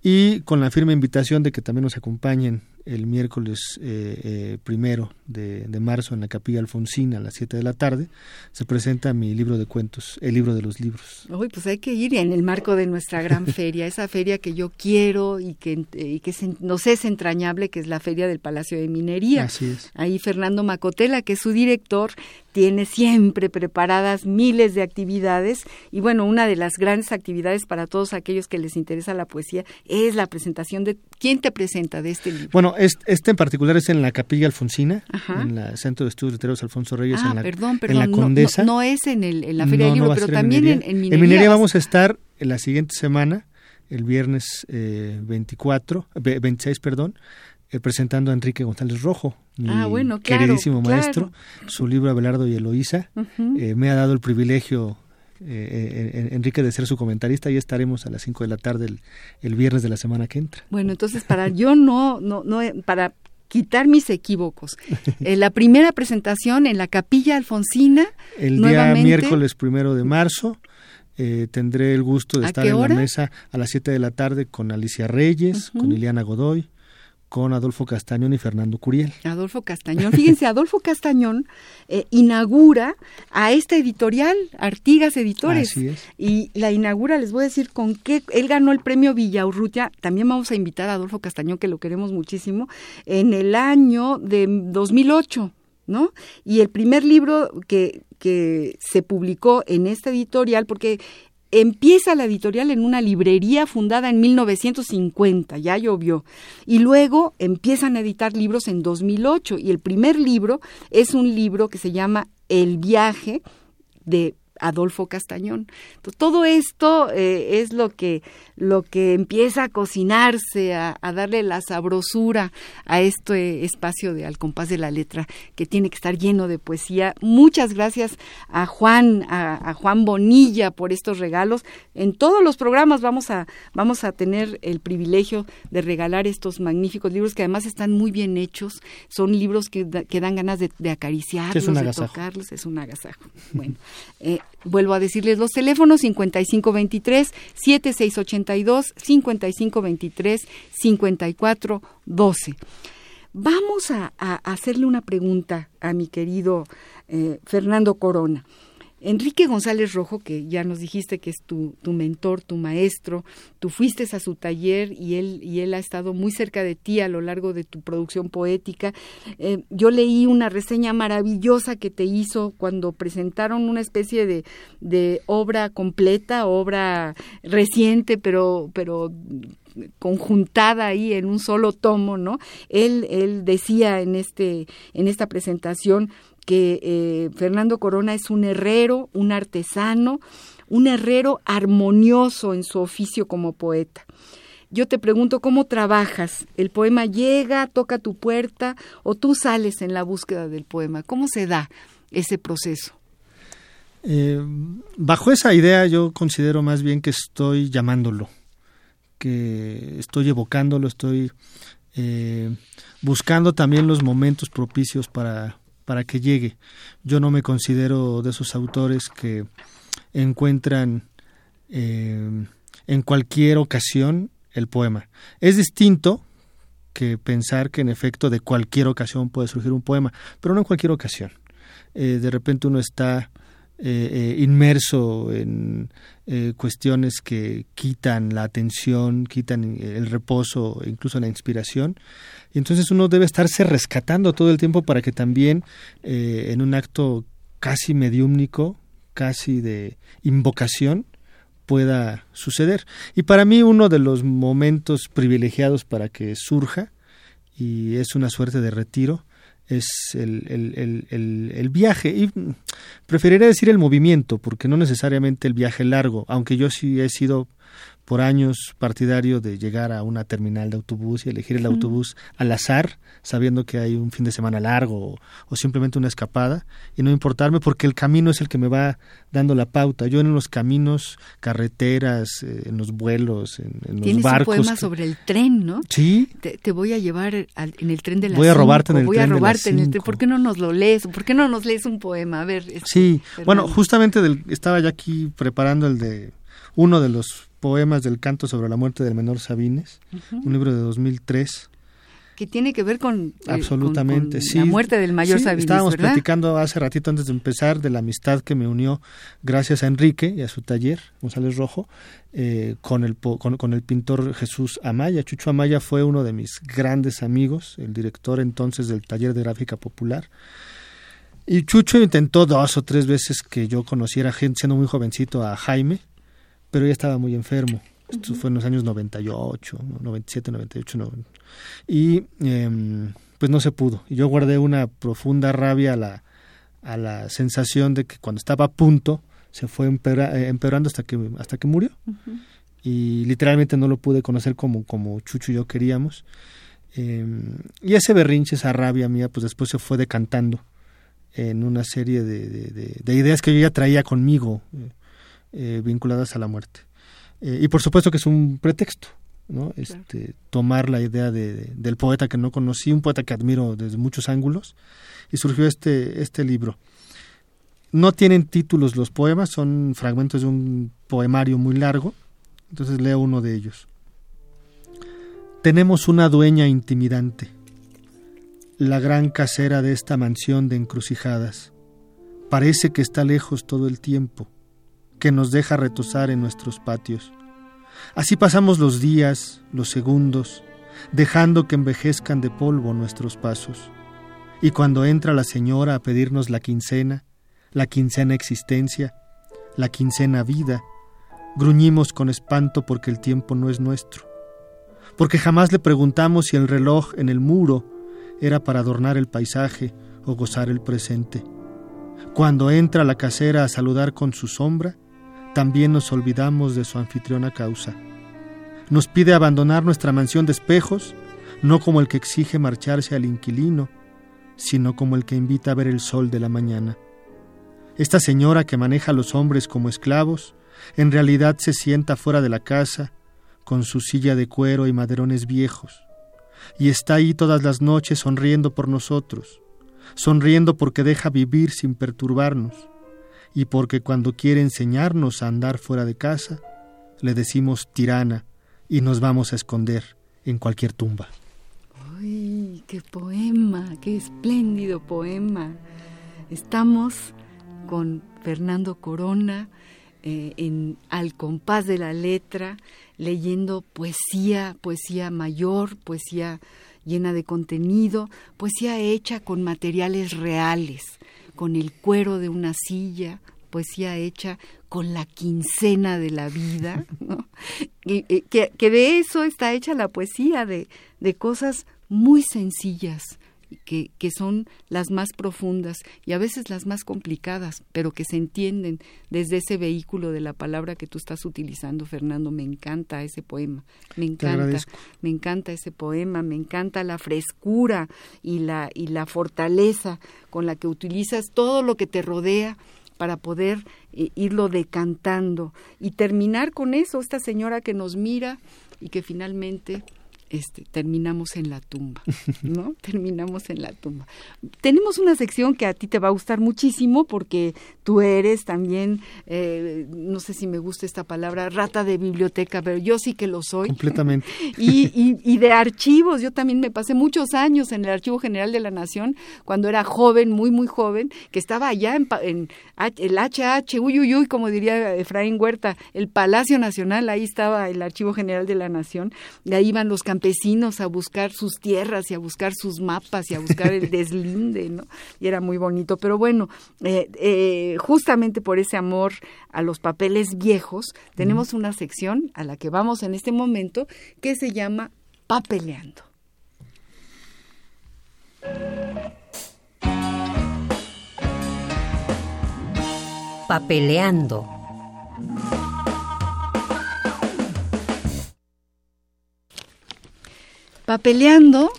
y con la firme invitación de que también nos acompañen el miércoles eh, eh, primero de, marzo en la capilla Alfonsina a las 7 de la tarde, se presenta mi libro de cuentos, el libro de los libros. Uy, pues hay que ir en el marco de nuestra gran feria, esa feria que yo quiero y que, y que nos es entrañable, que es la feria del Palacio de Minería. Así es. Ahí Fernando Macotela, que es su director, tiene siempre preparadas miles de actividades y bueno, una de las grandes actividades para todos aquellos que les interesa la poesía es la presentación de... ¿Quién te presenta de este libro? Bueno, este, en particular es en la Capilla Alfonsina, en el Centro de Estudios Literarios Alfonso Reyes, ah, en, la, perdón, perdón, Condesa. No, es en, el, en la Feria del Libro, pero también en, en, Minería. En Minería vamos a estar en la siguiente semana, el viernes eh, 24, 26, perdón, eh, presentando a Enrique González Rojo, mi ah, queridísimo maestro, su libro Abelardo y Eloísa. Eh, me ha dado el privilegio eh, Enrique de ser su comentarista y estaremos a las 5 de la tarde el, viernes de la semana que entra. Bueno, entonces para yo no, no, no para quitar mis equívocos. la primera presentación en la Capilla Alfonsina. El día miércoles primero de marzo. tendré el gusto de estar en la mesa a las 7 de la tarde con Alicia Reyes, con Liliana Godoy, con Adolfo Castañón y Fernando Curiel. Adolfo Castañón. Fíjense, Adolfo Castañón eh, inaugura a esta editorial, Artigas Editores. Así es. Y la inaugura, les voy a decir con qué. Él ganó el premio Villaurrutia. También vamos a invitar a Adolfo Castañón, que lo queremos muchísimo, en el año de 2008. ¿No? Y el primer libro que, que se publicó en esta editorial, porque empieza la editorial en una librería fundada en 1950, ya llovió, y luego empiezan a editar libros en 2008 y el primer libro es un libro que se llama El viaje de Adolfo Castañón. todo esto eh, es lo que, lo que empieza a cocinarse, a, darle la sabrosura a este espacio de Al compás de la letra, que tiene que estar lleno de poesía. Muchas gracias a Juan, a, Juan Bonilla por estos regalos. En todos los programas vamos a, vamos a tener el privilegio de regalar estos magníficos libros que además están muy bien hechos. Son libros que, dan ganas de, acariciarlos, de tocarlos. Es un agasajo. Bueno, eh, Vuelvo a decirles los teléfonos 5523 7682 5523 5412. Vamos a, hacerle una pregunta a mi querido eh, Fernando Corona. Enrique González Rojo, que ya nos dijiste que es tu, tu, mentor, tu maestro, tú fuiste a su taller y él, y él ha estado muy cerca de ti a lo largo de tu producción poética. Eh, yo leí una reseña maravillosa que te hizo cuando presentaron una especie de, obra completa, obra reciente, pero, pero conjuntada ahí en un solo tomo, ¿no? Él, él decía en este, en esta presentación que eh, Fernando Corona es un herrero, un artesano, un herrero armonioso en su oficio como poeta. Yo te pregunto, ¿cómo trabajas? ¿El poema llega, toca tu puerta o tú sales en la búsqueda del poema? ¿Cómo se da ese proceso? Eh, bajo esa idea yo considero más bien que estoy llamándolo, que estoy evocándolo, estoy eh, buscando también los momentos propicios para, para que llegue. Yo no me considero de esos autores que encuentran eh, en cualquier ocasión el poema. Es distinto que pensar que en efecto de cualquier ocasión puede surgir un poema, pero no en cualquier ocasión. Eh, de repente uno está eh, inmerso en cuestiones que quitan la atención, quitan el reposo, incluso la inspiración, y entonces uno debe estarse rescatando todo el tiempo para que también eh, en un acto casi mediúmnico, casi de invocación, pueda suceder. Y para mí uno de los momentos privilegiados para que surja, y es una suerte de retiro, es el, el, el, el, viaje. Y preferiría decir el movimiento, porque no necesariamente el viaje largo, aunque yo sí he sido por años partidario de llegar a una terminal de autobús y elegir el autobús al azar, sabiendo que hay un fin de semana largo o, simplemente una escapada, y no importarme porque el camino es el que me va dando la pauta. Yo en los caminos, carreteras, eh, en los vuelos, en, en los barcos. un poema sobre el tren, ¿no? Sí. Te, voy a llevar en el tren de la Voy a robarte en el voy tren a robarte en el tren. ¿Por qué no nos lo lees? ¿Por qué no nos lees un poema? A ver. Este, sí, bueno, justamente del, estaba ya aquí preparando el de uno de los poemas del canto sobre la muerte del menor Sabines, un libro de 2003, que tiene que ver con, eh, Absolutamente, la muerte del mayor sí, Estábamos platicando hace ratito antes de empezar de la amistad que me unió gracias a Enrique y a su taller, González Rojo, eh, con, el, con, el pintor Jesús Amaya. Chucho Amaya fue uno de mis grandes amigos, el director entonces del taller de gráfica popular. Y Chucho intentó dos o tres veces que yo conociera gente, siendo muy jovencito, a Jaime, pero ya estaba muy enfermo. Esto fue en los años 98, 97, 98, 90. Y em, pues no se pudo. Y yo guardé una profunda rabia a la, a la sensación de que cuando estaba a punto se fue eh, empeorando hasta que, hasta que murió. Y literalmente no lo pude conocer como, como Chucho y yo queríamos. Em, y ese berrinche, esa rabia mía, pues después se fue decantando en una serie de, de, ideas que yo ya traía conmigo eh, vinculadas a la muerte. Eh, y por supuesto que es un pretexto, ¿no? Este, tomar la idea de, del poeta que no conocí, un poeta que admiro desde muchos ángulos, y surgió este, este libro. No tienen títulos los poemas, son fragmentos de un poemario muy largo, entonces leo uno de ellos. Tenemos una dueña intimidante, la gran casera de esta mansión de encrucijadas. Parece que está lejos todo el tiempo que nos deja retosar en nuestros patios. Así pasamos los días, los segundos, dejando que envejezcan de polvo nuestros pasos. Y cuando entra la señora a pedirnos la quincena, la quincena existencia, la quincena vida, gruñimos con espanto porque el tiempo no es nuestro, porque jamás le preguntamos si el reloj en el muro era para adornar el paisaje o gozar el presente. Cuando entra la casera a saludar con su sombra, también nos olvidamos de su anfitriona causa. Nos pide abandonar nuestra mansión de espejos, no como el que exige marcharse al inquilino, sino como el que invita a ver el sol de la mañana. Esta señora que maneja a los hombres como esclavos, en realidad se sienta fuera de la casa, con su silla de cuero y maderones viejos, y está ahí todas las noches sonriendo por nosotros, sonriendo porque deja vivir sin perturbarnos, y porque cuando quiere enseñarnos a andar fuera de casa, le decimos tirana y nos vamos a esconder en cualquier tumba. ¡Ay, qué poema! ¡Qué espléndido poema! Estamos con Fernando Corona eh, Al compás de la letra, leyendo poesía, poesía mayor, poesía llena de contenido, poesía hecha con materiales reales con el cuero de una silla, poesía hecha con la quincena de la vida, que, que, de eso está hecha la poesía, de, de cosas muy sencillas, que, que, son las más profundas y a veces las más complicadas, pero que se entienden desde ese vehículo de la palabra que tú estás utilizando, Fernando. Me encanta ese poema, me encanta, me encanta ese poema, me encanta la frescura y la, y la fortaleza con la que utilizas todo lo que te rodea para poder eh, irlo decantando y terminar con eso, esta señora que nos mira y que finalmente este, terminamos en la tumba, ¿no? terminamos en la tumba. Tenemos una sección que a ti te va a gustar muchísimo porque tú eres también, eh, no sé si me gusta esta palabra, rata de biblioteca, pero yo sí que lo soy. Completamente. y, y, de archivos, yo también me pasé muchos años en el Archivo General de la Nación cuando era joven, muy, muy joven, que estaba allá en, en el HH, uy, uy, uy, como diría Efraín Huerta, el Palacio Nacional, ahí estaba el Archivo General de la Nación, y ahí iban los campesinos a buscar sus tierras y a buscar sus mapas y a buscar el deslinde, ¿no? Y era muy bonito. Pero bueno, eh, eh, justamente por ese amor a los papeles viejos, tenemos una sección a la que vamos en este momento que se llama Papeleando. Papeleando. Papeleando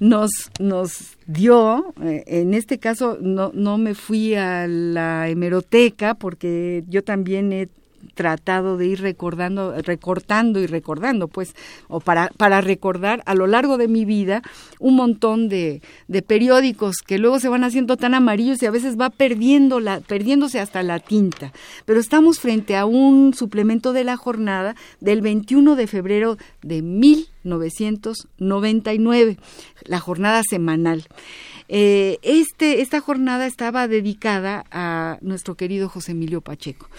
nos, nos dio, eh, en este caso no, no me fui a la hemeroteca porque yo también he tratado de ir recordando, recortando y recordando, pues, o para, para recordar a lo largo de mi vida un montón de, de periódicos que luego se van haciendo tan amarillos y a veces va perdiendo la, perdiéndose hasta la tinta. Pero estamos frente a un suplemento de la jornada del 21 de febrero de 1999, la jornada semanal. Eh, este, esta jornada estaba dedicada a nuestro querido José Emilio Pacheco.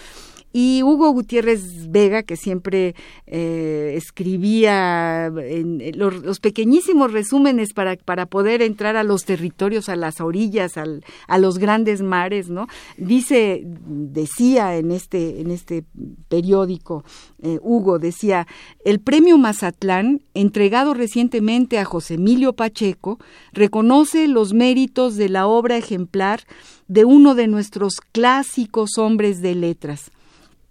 Y Hugo Gutiérrez Vega, que siempre eh, escribía en, los, pequeñísimos resúmenes para, para poder entrar a los territorios, a las orillas, al, a los grandes mares, ¿no? Dice, decía en este, en este periódico, eh, Hugo, decía, el premio Mazatlán, entregado recientemente a José Emilio Pacheco, reconoce los méritos de la obra ejemplar de uno de nuestros clásicos hombres de letras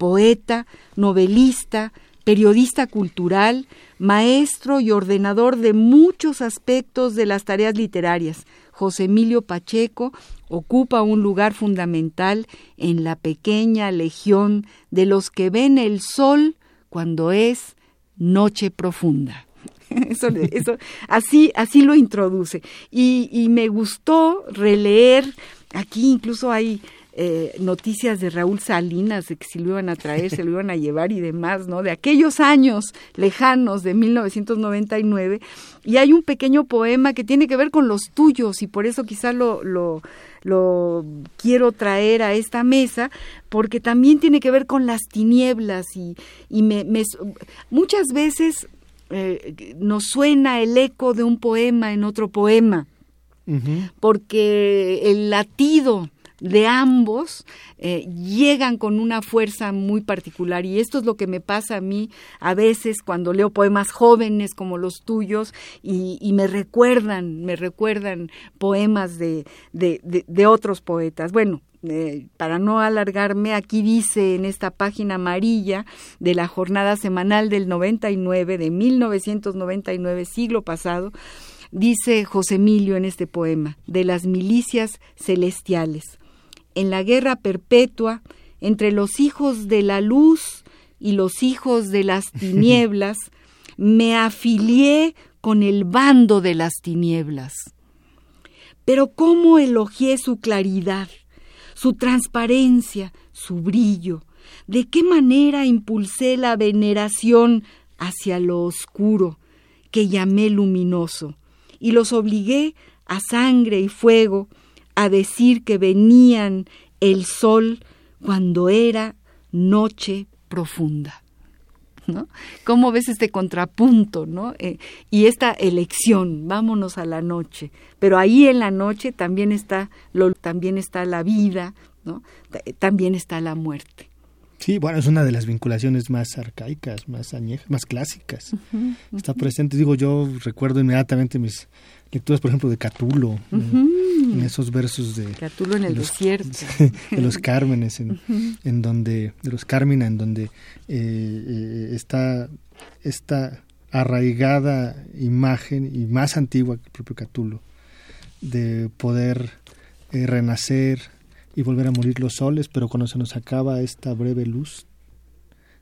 poeta, novelista, periodista cultural, maestro y ordenador de muchos aspectos de las tareas literarias. José Emilio Pacheco ocupa un lugar fundamental en la pequeña legión de los que ven el sol cuando es noche profunda. Así, así lo introduce. Y, y me gustó releer, aquí incluso hay eh, noticias de Raúl Salinas, de que si lo iban a traer, se lo iban a llevar y demás, ¿no? De aquellos años lejanos de 1999. Y hay un pequeño poema que tiene que ver con los tuyos y por eso quizá lo, lo, lo quiero traer a esta mesa, porque también tiene que ver con las tinieblas y, y me, muchas veces eh, nos suena el eco de un poema en otro poema, porque el latido de ambos eh, llegan con una fuerza muy particular y esto es lo que me pasa a mí a veces cuando leo poemas jóvenes como los tuyos y, me recuerdan, me recuerdan poemas de, de, otros poetas. Bueno, eh, para no alargarme, aquí dice en esta página amarilla de la jornada semanal del 99, de 1999, siglo pasado, dice José Emilio en este poema, de las milicias celestiales en la guerra perpetua entre los hijos de la luz y los hijos de las tinieblas, me afilié con el bando de las tinieblas. Pero cómo elogié su claridad, su transparencia, su brillo, de qué manera impulsé la veneración hacia lo oscuro, que llamé luminoso, y los obligué a sangre y fuego, a decir que venían el sol cuando era noche profunda. ¿No? ¿Cómo ves este contrapunto, no? Eh, y esta elección, vámonos a la noche, pero ahí en la noche también está lo, también está la vida, ¿no? También está la muerte. Sí, bueno, es una de las vinculaciones más arcaicas, más añejas, más clásicas. Está presente, digo, yo recuerdo inmediatamente mis lecturas, por ejemplo, de Catulo, en esos versos de... Catulo en el desierto. De los Cármenes, en, en donde, de los Cármina, en donde eh, eh, está esta arraigada imagen y más antigua que el propio Catulo, de poder eh, renacer y volver a morir los soles, pero cuando se nos acaba esta breve luz,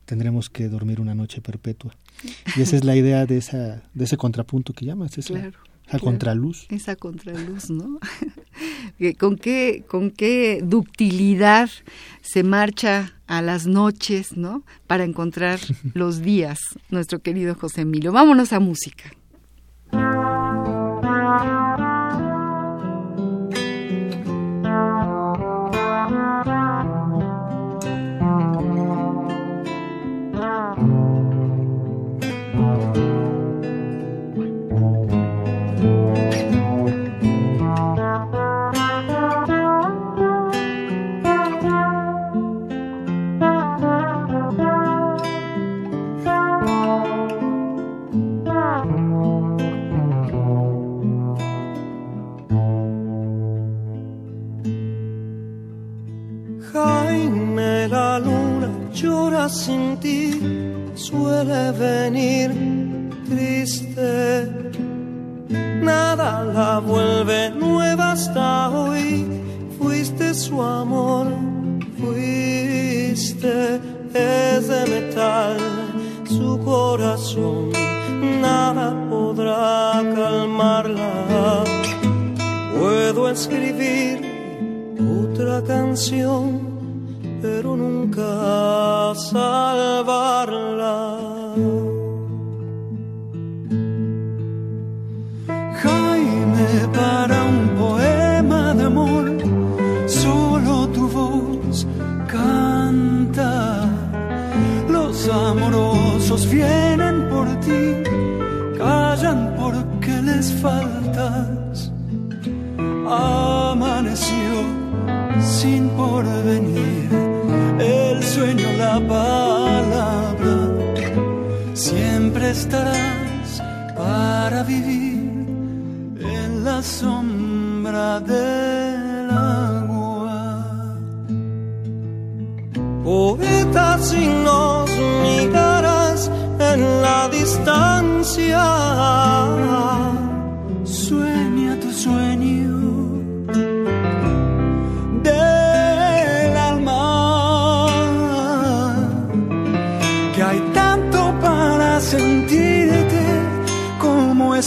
tendremos que dormir una noche perpetua. Y esa es la idea de, esa, de ese contrapunto que llamas, esa, claro. Esa contraluz. Esa contraluz, ¿no? ¿Con qué, ¿Con qué ductilidad se marcha a las noches, ¿no? Para encontrar los días, nuestro querido José Emilio. Vámonos a música.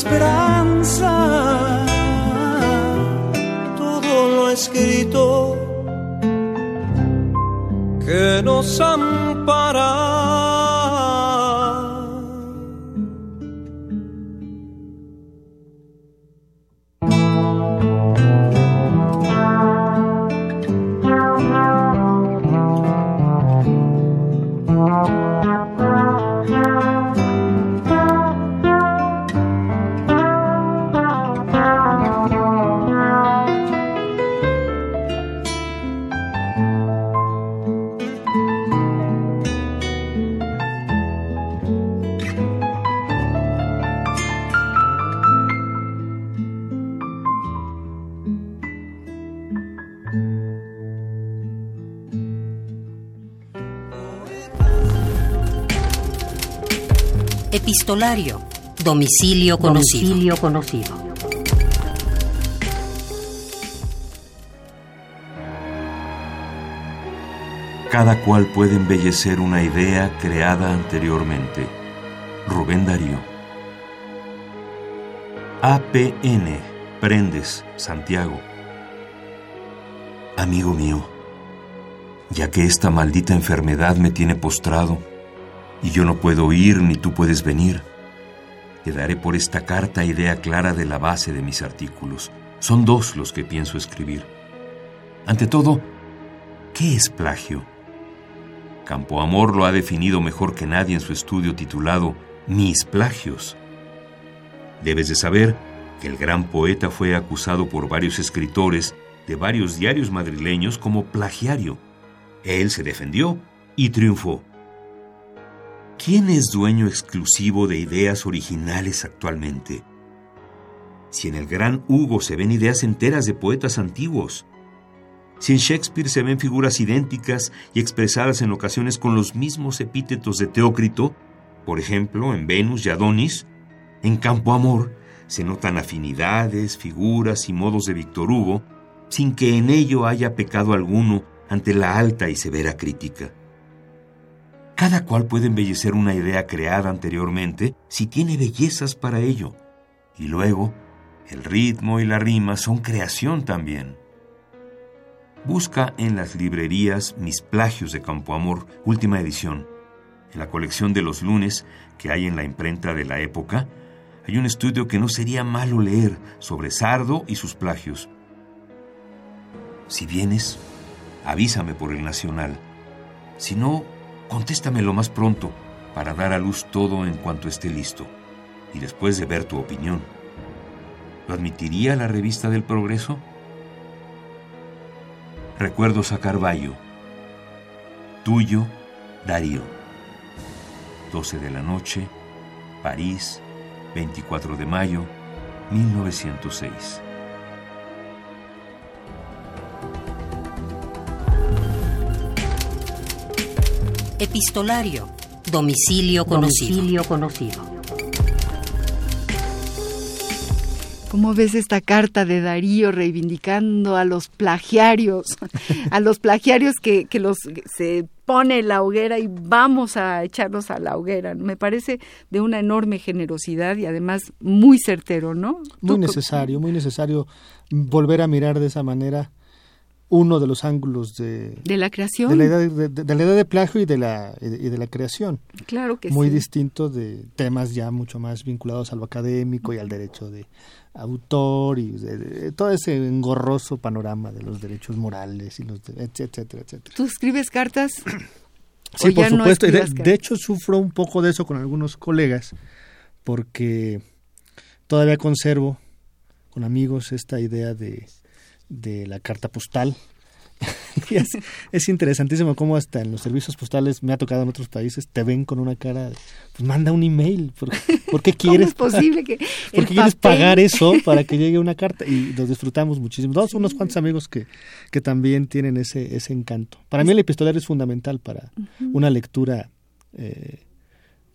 Como Epistolario. Domicilio conocido. Domicilio conocido. Cada cual puede embellecer una idea creada anteriormente. Rubén Darío. APN, Prendes, Santiago. Amigo mío, ya que esta maldita enfermedad me tiene postrado y yo no puedo ir ni tú puedes venir, te daré por esta carta idea clara de la base de mis artículos. Son dos los que pienso escribir. Ante todo, ¿qué es plagio? Campo Amor lo ha definido mejor que nadie en su estudio titulado Mis plagios. Debes de saber que el gran poeta fue acusado por varios escritores de varios diarios madrileños como plagiario. Él se defendió y triunfó. ¿Quién es dueño exclusivo de ideas originales actualmente? Si en el gran Hugo se ven ideas enteras de poetas antiguos, si en Shakespeare se ven figuras idénticas y expresadas en ocasiones con los mismos epítetos de Teócrito, por ejemplo, en Venus y Adonis, en Campo Amor se notan afinidades, figuras y modos de Víctor Hugo, sin que en ello haya pecado alguno ante la alta y severa crítica. Cada cual puede embellecer una idea creada anteriormente si tiene bellezas para ello. Y luego, el ritmo y la rima son creación también. Busca en las librerías Mis plagios de Campo Amor, última edición. En la colección de los lunes que hay en la imprenta de la época, hay un estudio que no sería malo leer sobre Sardo y sus plagios. Si vienes, avísame por el Nacional. Si no, contéstame lo más pronto para dar a luz todo en cuanto esté listo y después de ver tu opinión. ¿Lo admitiría la revista del Progreso? Recuerdos a Carballo. Tuyo, Darío. 12 de la noche, París, 24 de mayo, 1906. Epistolario. Domicilio conocido. Domicilio conocido. ¿Cómo ves esta carta de Darío reivindicando a los plagiarios, a los plagiarios que, que los se pone la hoguera y vamos a echarlos a la hoguera? Me parece de una enorme generosidad y además muy certero, ¿no? Muy necesario, muy necesario volver a mirar de esa manera uno de los ángulos de, de la creación de la, idea de, la idea de plagio y de la y de la creación. Claro que muy sí. distinto de temas ya mucho más vinculados a lo académico y al derecho de autor y de, todo ese engorroso panorama de los derechos morales y los etcétera etcétera. Tú escribes cartas sí por supuesto. No de, de hecho sufro un poco de eso con algunos colegas porque todavía conservo con amigos esta idea de de la carta postal. es, es, interesantísimo cómo hasta en los servicios postales me ha tocado en otros países te ven con una cara pues manda un email ¿por, ¿por qué quieres ¿Cómo es posible que ¿por qué quieres pagar eso para que llegue una carta y los disfrutamos muchísimo dos unos cuantos amigos que, que también tienen ese ese encanto para mí el epistolario es fundamental para uh -huh. una lectura eh,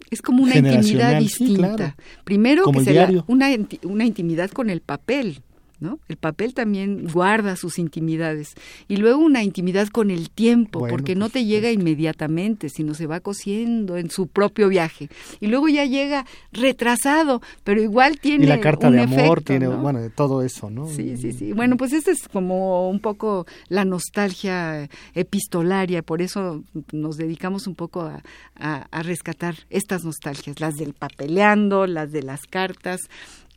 es como una intimidad distinta. Sí, claro. Primero como que diario. una, una intimidad con el papel, ¿no? El papel también guarda sus intimidades y luego una intimidad con el tiempo, bueno, porque no te llega inmediatamente, sino se va cociendo en su propio viaje y luego ya llega retrasado, pero igual tiene y la carta un de amor tiene, ¿no? bueno, de todo eso, ¿no? Sí, sí, sí. Bueno, pues esta es como un poco la nostalgia epistolaria, por eso nos dedicamos un poco a, a, a rescatar estas nostalgias, las del papeleando, las de las cartas,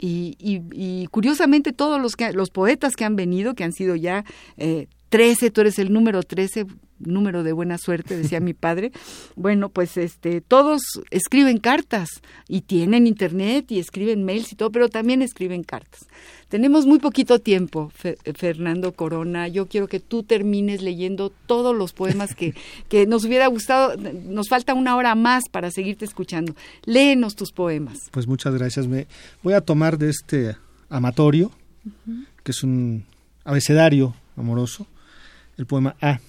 y, y, y, curiosamente todos los, que, los poetas que han venido, que han sido ya eh, 13, tú eres el número 13, número de buena suerte, decía mi padre. Bueno, pues este, todos escriben cartas y tienen internet y escriben mails y todo, pero también escriben cartas. Tenemos muy poquito tiempo, Fe, Fernando Corona. Yo quiero que tú termines leyendo todos los poemas que, que nos hubiera gustado. Nos falta una hora más para seguirte escuchando. Léenos tus poemas. Pues muchas gracias. Me voy a tomar de este amatorio, uh -huh. que es un abecedario amoroso, el poema A.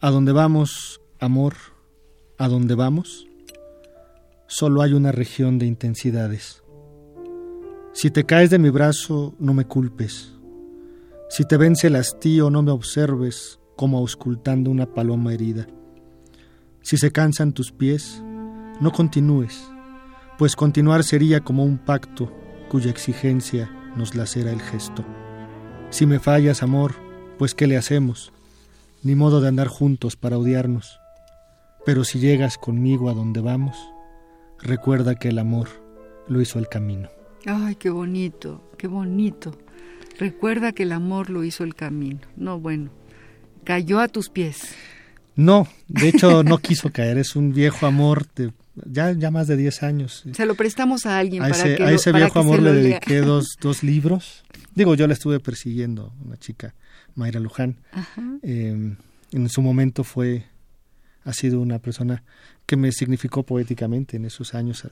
A donde vamos, amor, a donde vamos, solo hay una región de intensidades. Si te caes de mi brazo, no me culpes. Si te vence el hastío, no me observes como auscultando una paloma herida. Si se cansan tus pies, no continúes, pues continuar sería como un pacto cuya exigencia nos lacera el gesto. Si me fallas, amor, pues ¿qué le hacemos? Ni modo de andar juntos para odiarnos. Pero si llegas conmigo a donde vamos, recuerda que el amor lo hizo el camino. Ay, qué bonito, qué bonito. Recuerda que el amor lo hizo el camino. No, bueno, cayó a tus pies. No, de hecho no quiso caer, es un viejo amor de ya, ya más de 10 años. Se lo prestamos a alguien a para ese, que A ese lo, viejo amor le dediqué dos, dos libros. Digo, yo la estuve persiguiendo, una chica, Mayra Luján. Eh, en su momento fue, ha sido una persona que me significó poéticamente en esos años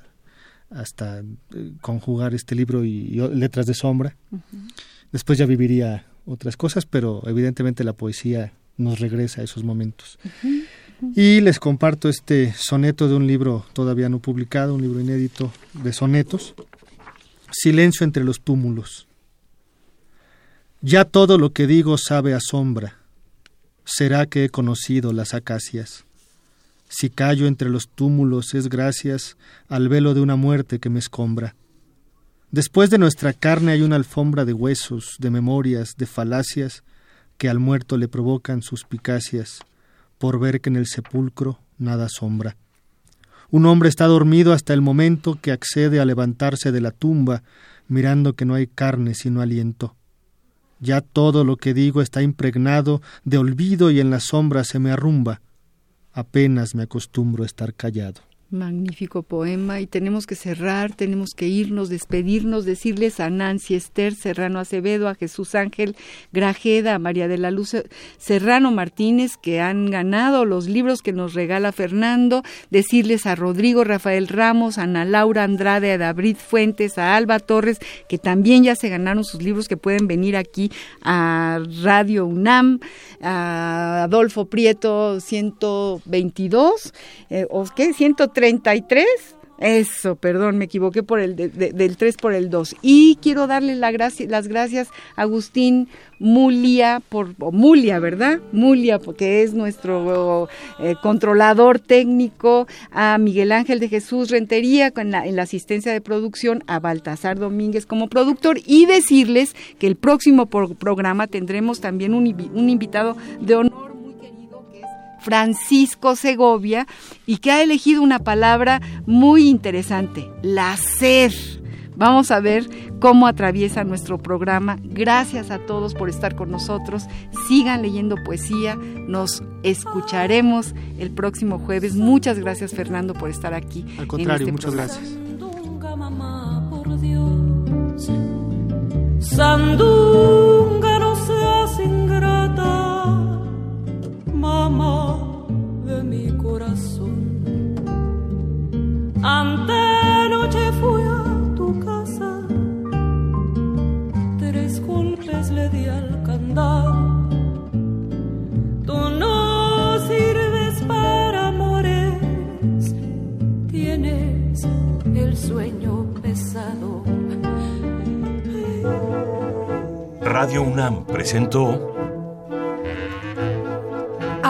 hasta eh, conjugar este libro y, y, Letras de Sombra. Uh -huh. Después ya viviría otras cosas, pero evidentemente la poesía nos regresa a esos momentos. Uh -huh. Y les comparto este soneto de un libro todavía no publicado, un libro inédito de sonetos, Silencio entre los túmulos. Ya todo lo que digo sabe a sombra. Será que he conocido las acacias. Si callo entre los túmulos es gracias al velo de una muerte que me escombra. Después de nuestra carne hay una alfombra de huesos, de memorias, de falacias, que al muerto le provocan suspicacias por ver que en el sepulcro nada sombra. Un hombre está dormido hasta el momento que accede a levantarse de la tumba, mirando que no hay carne sino aliento. Ya todo lo que digo está impregnado de olvido y en la sombra se me arrumba. Apenas me acostumbro a estar callado. Magnífico poema y tenemos que cerrar, tenemos que irnos, despedirnos, decirles a Nancy Esther Serrano Acevedo, a Jesús Ángel Grajeda, a María de la Luz Serrano Martínez que han ganado los libros que nos regala Fernando, decirles a Rodrigo Rafael Ramos, a Ana Laura Andrade, a David Fuentes, a Alba Torres, que también ya se ganaron sus libros, que pueden venir aquí a Radio UNAM, a Adolfo Prieto 122, eh, ¿o qué? 133 Eso, perdón, me equivoqué por el del 3 por el 2. Y quiero darle la las gracias a Agustín Mulia, por, Mulia, ¿verdad? Mulia, porque es nuestro eh, controlador técnico, a Miguel Ángel de Jesús Rentería en la, en la asistencia de producción, a Baltasar Domínguez como productor y decirles que el próximo programa tendremos también un invitado de honor Francisco Segovia, y que ha elegido una palabra muy interesante, la sed. Vamos a ver cómo atraviesa nuestro programa. Gracias a todos por estar con nosotros. Sigan leyendo poesía. Nos escucharemos el próximo jueves. Muchas gracias, Fernando, por estar aquí. Al contrario, este muchas gracias. Sandunga, no seas ingrata, mamá de mi corazón. Antenoche fui a tu casa, tres golpes le di al candado. Tú no sirves para amores, tienes el sueño pesado. Radio UNAM presentó